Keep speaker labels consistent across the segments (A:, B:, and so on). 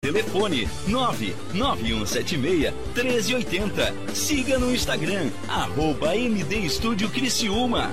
A: Telefone 99176 1380. Siga no Instagram, arroba MD Estúdio Criciúma.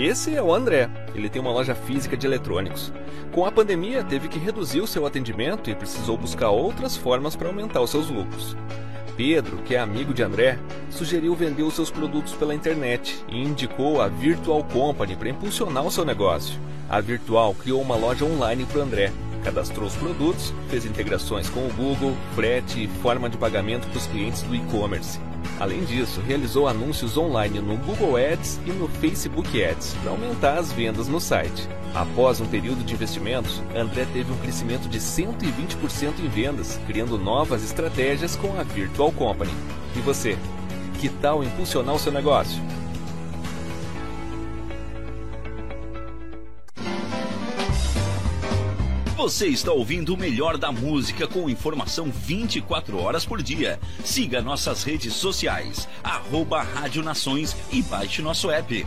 B: Esse é o André. Ele tem uma loja física de eletrônicos. Com a pandemia, teve que reduzir o seu atendimento e precisou buscar outras formas para aumentar os seus lucros. Pedro, que é amigo de André, sugeriu vender os seus produtos pela internet e indicou a Virtual Company para impulsionar o seu negócio. A Virtual criou uma loja online para André, cadastrou os produtos, fez integrações com o Google, frete e forma de pagamento para os clientes do e-commerce. Além disso, realizou anúncios online no Google Ads e no Facebook Ads para aumentar as vendas no site. Após um período de investimentos, André teve um crescimento de 120% em vendas, criando novas estratégias com a Virtual Company. E você? Que tal impulsionar o seu negócio?
A: Você está ouvindo o melhor da música com informação 24 horas por dia. Siga nossas redes sociais, arroba Rádio Nações e baixe nosso app.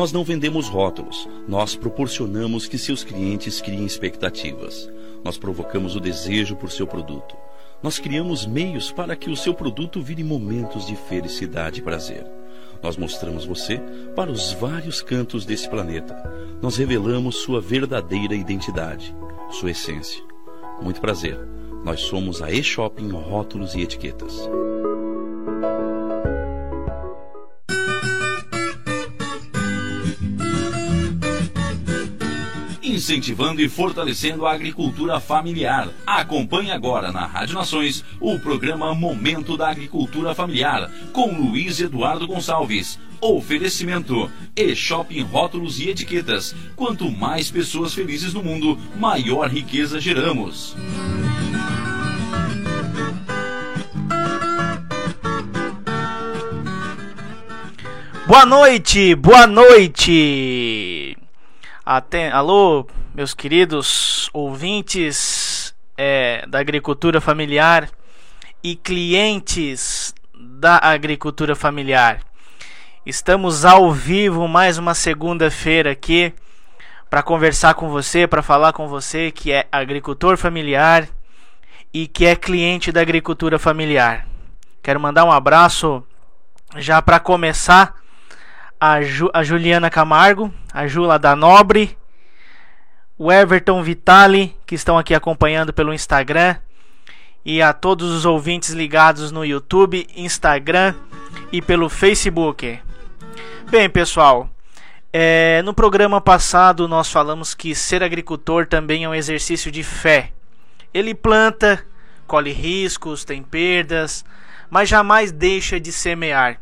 A: Nós não vendemos rótulos, nós proporcionamos que seus clientes criem expectativas. Nós provocamos o desejo por seu produto. Nós criamos meios para que o seu produto vire momentos de felicidade e prazer. Nós mostramos você para os vários cantos desse planeta. Nós revelamos sua verdadeira identidade, sua essência. Muito prazer. Nós somos a E-Shopping Rótulos e Etiquetas. Incentivando e fortalecendo a agricultura familiar. Acompanhe agora na Rádio Nações o programa Momento da Agricultura Familiar com Luiz Eduardo Gonçalves. Oferecimento e Shopping Rótulos e Etiquetas. Quanto mais pessoas felizes no mundo, maior riqueza geramos.
C: Boa noite, boa noite. Até, alô, meus queridos ouvintes é, da agricultura familiar e clientes da agricultura familiar. Estamos ao vivo mais uma segunda-feira aqui para conversar com você, para falar com você que é agricultor familiar e que é cliente da agricultura familiar. Quero mandar um abraço já para começar a, Ju, a Juliana Camargo, a Jula da Nobre, o Everton Vitali, que estão aqui acompanhando pelo Instagram, e a todos os ouvintes ligados no YouTube, Instagram e pelo Facebook. Bem, pessoal, é, no programa passado nós falamos que ser agricultor também é um exercício de fé. Ele planta, colhe riscos, tem perdas, mas jamais deixa de semear.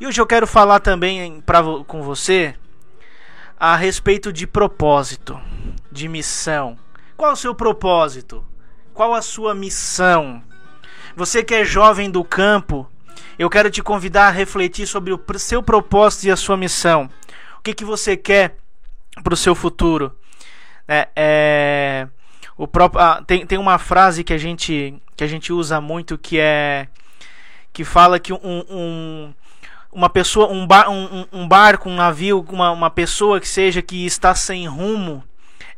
C: E hoje eu quero falar também pra, com você a respeito de propósito, de missão. Qual o seu propósito? Qual a sua missão? Você que é jovem do campo, eu quero te convidar a refletir sobre o seu propósito e a sua missão. O que, que você quer para o seu futuro? É, é, o próprio, ah, tem, tem uma frase que a gente que a gente usa muito que é que fala que um, um uma pessoa, um, bar, um, um barco, um navio, uma, uma pessoa que seja que está sem rumo,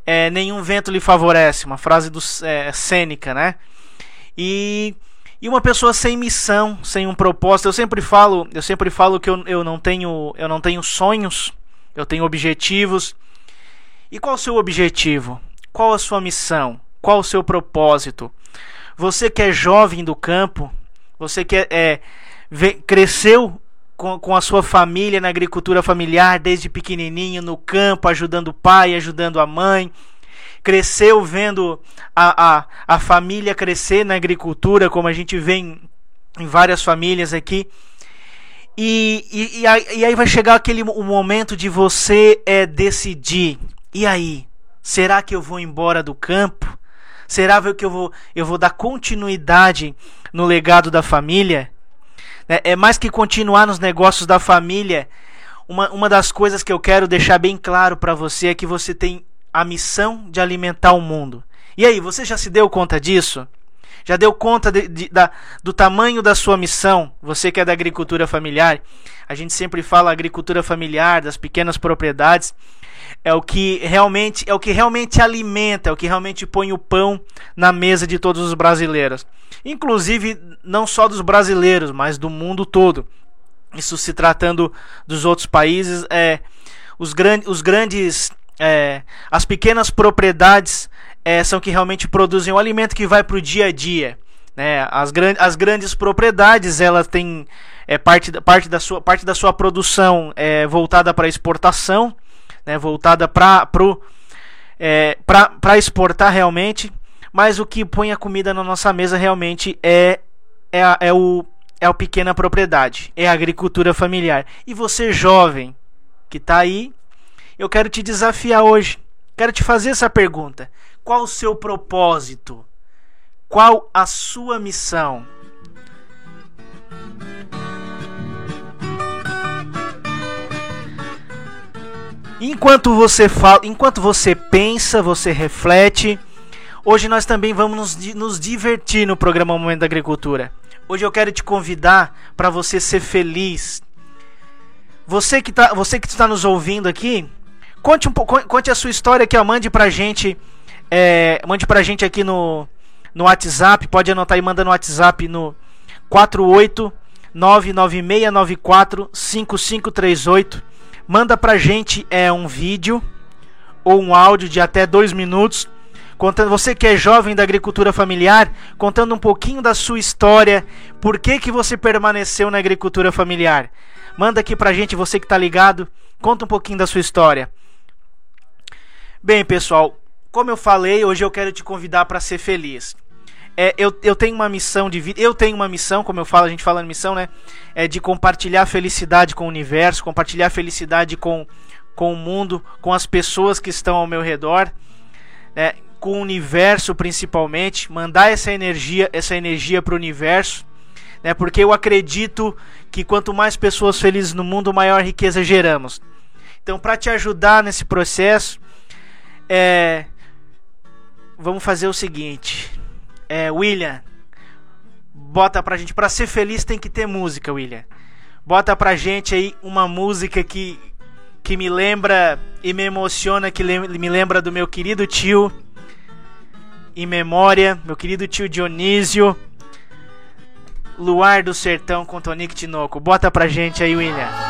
C: é, nenhum vento lhe favorece. Uma frase do é, Sêneca, né? E, E uma pessoa sem missão, sem um propósito, eu sempre falo, eu sempre falo que eu, eu não tenho, eu não tenho sonhos, eu tenho objetivos. E qual o seu objetivo? Qual a sua missão? Qual o seu propósito? Você que é jovem do campo, você que é, é cresceu com, com a sua família na agricultura familiar desde pequenininho no campo, ajudando o pai, ajudando a mãe, cresceu vendo a, a, a família crescer na agricultura, como a gente vê em, em várias famílias aqui. E, e, e, aí, vai chegar aquele o momento de você é, decidir. E aí? Será que eu vou embora do campo? Será que eu vou, eu vou dar continuidade no legado da família? É, é mais que continuar nos negócios da família. Uma, uma das coisas que eu quero deixar bem claro para você é que você tem a missão de alimentar o mundo. E aí, você já se deu conta disso? Já deu conta de, de, da, do tamanho da sua missão? Você que é da agricultura familiar, a gente sempre fala agricultura familiar, das pequenas propriedades, é o que realmente é o que realmente alimenta, é o que realmente põe o pão na mesa de todos os brasileiros. Inclusive não só dos brasileiros, mas do mundo todo. Isso se tratando dos outros países, é os, gran os grandes é, as pequenas propriedades é, são que realmente produzem o alimento que vai para o dia a dia. Né? As, gran as grandes propriedades elas têm é, parte, parte, da sua, parte da sua produção é, voltada para exportação, né? voltada para é, exportar realmente, mas o que põe a comida na nossa mesa realmente é, é, a, é, o, é a pequena propriedade, é a agricultura familiar. E você jovem que está aí eu quero te desafiar hoje. Quero te fazer essa pergunta: qual o seu propósito? Qual a sua missão? Enquanto você fala, enquanto você pensa, você reflete. Hoje nós também vamos nos, nos divertir no programa Momento da Agricultura. Hoje eu quero te convidar para você ser feliz. Você que tá, você que está nos ouvindo aqui, Conte, um, conte a sua história aqui, ó. Mande pra gente. É, mande pra gente aqui no, no WhatsApp. Pode anotar e manda no WhatsApp no 48996945538. Manda pra gente é, um vídeo ou um áudio de até dois minutos. Contando, você que é jovem da agricultura familiar, contando um pouquinho da sua história, por que, que você permaneceu na agricultura familiar. Manda aqui pra gente, você que tá ligado, conta um pouquinho da sua história. Bem, pessoal, como eu falei, hoje eu quero te convidar para ser feliz. É, eu, eu tenho uma missão de vida. Eu tenho uma missão, como eu falo, a gente fala em missão, né? É de compartilhar felicidade com o universo, compartilhar felicidade com, com o mundo, com as pessoas que estão ao meu redor, né? com o universo principalmente, mandar essa energia, essa energia para o universo, né? Porque eu acredito que quanto mais pessoas felizes no mundo, maior riqueza geramos. Então, para te ajudar nesse processo, é, vamos fazer o seguinte. É, William, bota pra gente. Pra ser feliz tem que ter música, William. Bota pra gente aí uma música que, que me lembra e me emociona, que me lembra do meu querido tio. Em memória, meu querido tio Dionísio. Luar do Sertão com Tonique Tinoco. Bota pra gente aí, William.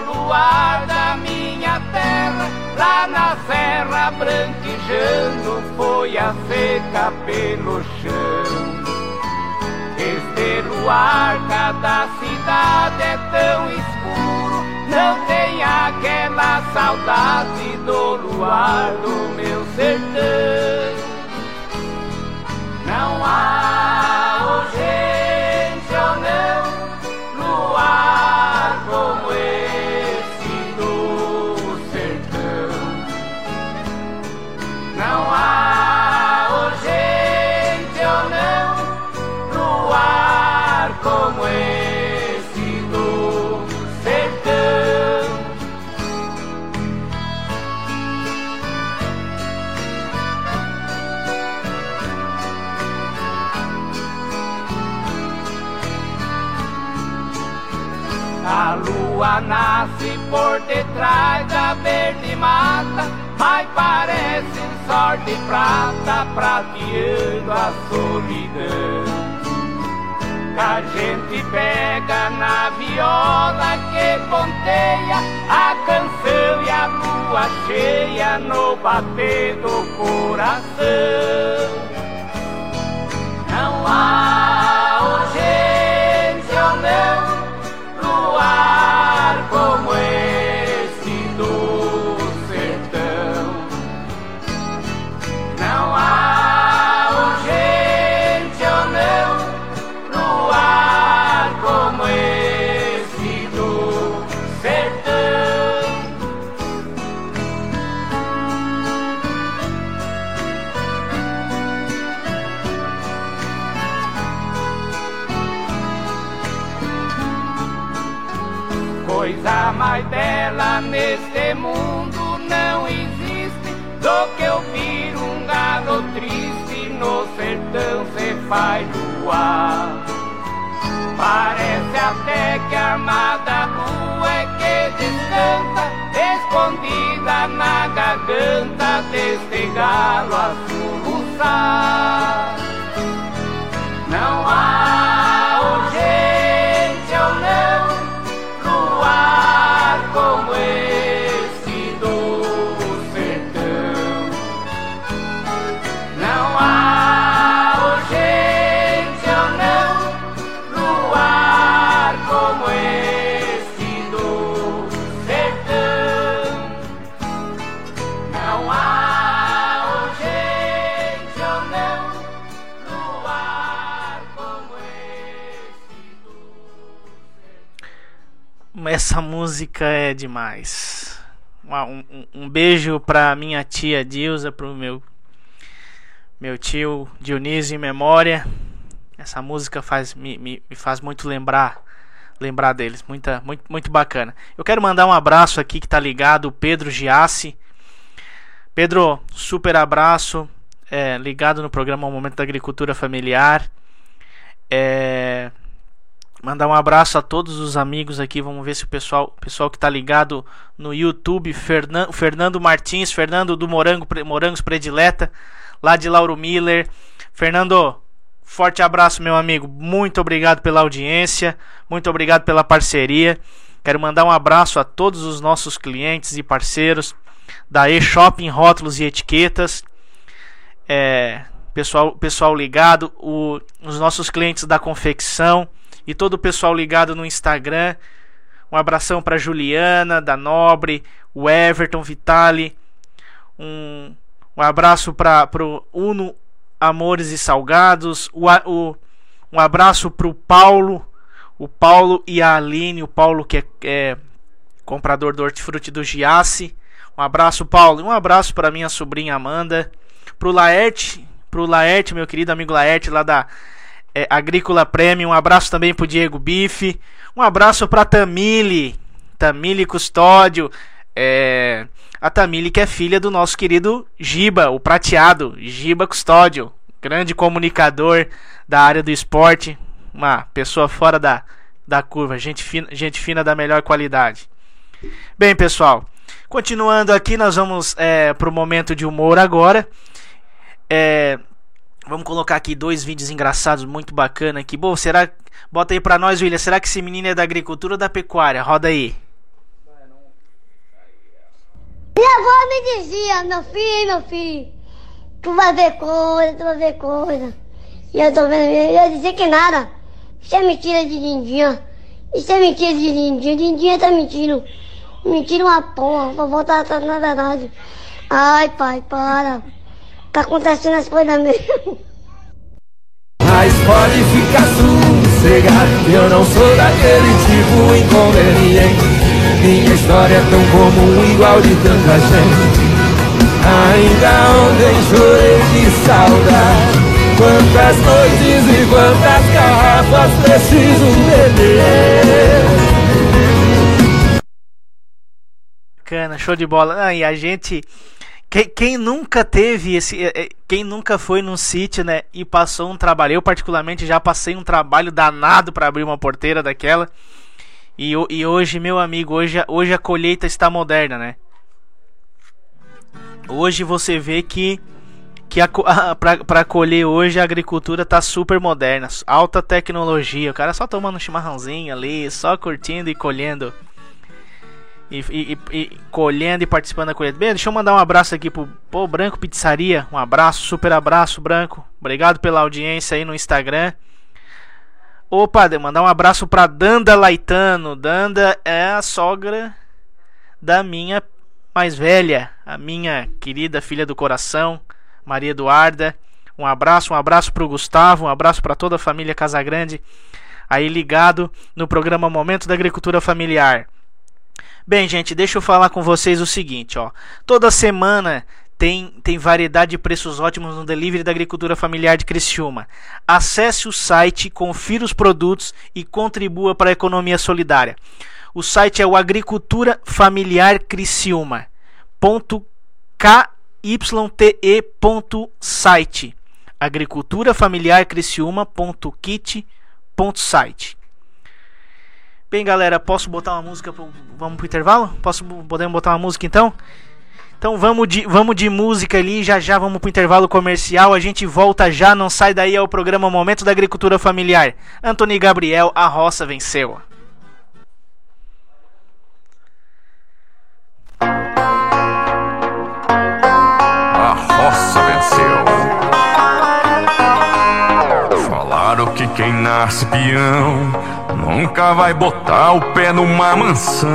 D: Luar da minha terra, lá na serra branquejando, foi a seca pelo chão. Este luar, cada cidade é tão escuro, não tem aquela saudade do luar do meu sertão. Não há urgência ou não, luar como sol de prata prateando a solidão. A gente pega na viola que ponteia a canção e a lua cheia no bater do coração. Não há luar. Parece até que a amada lua é que descanta, escondida na garganta deste galo a soluçar. Não há
C: música é demais. Um, um- um beijo pra minha tia Dilza, pro meu meu tio Dionísio em memória. Essa música faz me, me, me faz muito lembrar lembrar deles, muita muito muito bacana. Eu quero mandar um abraço aqui que tá ligado, o Pedro Giassi. Pedro, super abraço, é, ligado no programa Momento da Agricultura Familiar. É, Mandar um abraço a todos os amigos aqui. Vamos ver se o pessoal, pessoal que tá ligado no YouTube, Fernan, Fernando Martins, Fernando do Morango, Morangos Predileta, lá de Lauro Miller. Fernando, forte abraço, meu amigo. Muito obrigado pela audiência, muito obrigado pela parceria. Quero mandar um abraço a todos os nossos clientes e parceiros da E-Shopping Rótulos e Etiquetas. É, pessoal, pessoal ligado, o- os nossos clientes da confecção e todo o pessoal ligado no Instagram. Um abração para Juliana, da Nobre, o Everton Vitali. Um, um abraço para o Uno Amores e Salgados. O, o- um abraço para o Paulo, o Paulo e a Aline. O Paulo que é, é comprador do hortifruti do Giasse. Um abraço, Paulo. E um abraço para minha sobrinha Amanda. Pro Laerte, pro Laerte, meu querido amigo Laerte, lá da é, Agrícola Premium. Um abraço também pro Diego Bife. Um abraço pra Tamile, Tamile Custódio. É, a Tamile que é filha do nosso querido Giba, o prateado, Giba Custódio, grande comunicador da área do esporte, uma pessoa fora da, da curva, gente fina, gente fina da melhor qualidade. Bem, pessoal, continuando aqui, nós vamos é, pro momento de humor agora. É, vamos colocar aqui dois vídeos engraçados, muito bacana aqui. Bom, será. Bota aí pra nós, William. Será que esse menino é da agricultura ou da pecuária? Roda aí.
E: Minha avó me dizia, meu filho, meu filho, tu vai ver coisa, tu vai ver coisa. E eu tô vendo, eu ia dizer que nada. Isso é mentira de Lindinha. Isso é mentira de Lindinha. Lindinha tá mentindo. Mentira uma porra. Vovó tá, tá na verdade. Ai, pai, para. Tá acontecendo as coisas mesmo.
F: Mas pode ficar sossegado Eu não sou daquele tipo inconveniente Minha história é tão comum igual de tanta gente Ainda ontem chorei de saudade Quantas noites e quantas garrafas preciso beber
C: Bacana, show de bola. Ah, e a gente. Quem, quem nunca teve esse. eh, eh, Quem nunca foi num sítio, né? E passou um trabalho. Eu, particularmente, já passei um trabalho danado para abrir uma porteira daquela. E, e hoje, meu amigo, hoje, hoje a colheita está moderna, né? Hoje você vê que, que a, co- a, pra, pra colher hoje a agricultura tá super moderna, alta tecnologia. O cara só tomando um chimarrãozinho ali, só curtindo e colhendo. E, e- e- colhendo e participando da colheita. Bem, deixa eu mandar um abraço aqui pro Pô Branco Pizzaria. Um abraço, super abraço, Branco. Obrigado pela audiência aí no Instagram. Opa, mandar um abraço pra Danda Laitano. Danda é a sogra da minha mais velha, a minha querida filha do coração, Maria Eduarda. Um abraço, um abraço pro Gustavo, um abraço pra toda a família Casagrande aí ligado no programa Momento da Agricultura Familiar. Bem, gente, deixa eu falar com vocês o seguinte, ó. Toda semana tem, tem variedade de preços ótimos no delivery da agricultura familiar de Criciúma. Acesse o site, confira os produtos e contribua para a economia solidária. O site é o Agricultura Familiar Criciúma. Ponto kyte.site Agricultura Familiar Criciúma. Ponto kit. Ponto site. Bem, galera, posso botar uma música? Pro... Vamos pro intervalo? Posso podemos botar uma música então? Então vamos de, vamos de música ali, já já vamos pro intervalo comercial. A gente volta já, não sai daí é o programa Momento da Agricultura Familiar. Antony Gabriel, a roça venceu.
B: A roça venceu. Falaram que quem nasce peão nunca vai botar o pé numa mansão.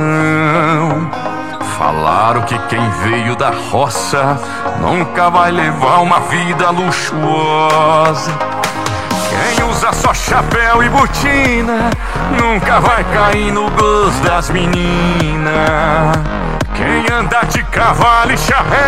B: Falaram que quem veio da roça nunca vai levar uma vida luxuosa. Quem usa só chapéu e botina nunca vai cair no gosto das meninas. Quem anda de cavalo e charré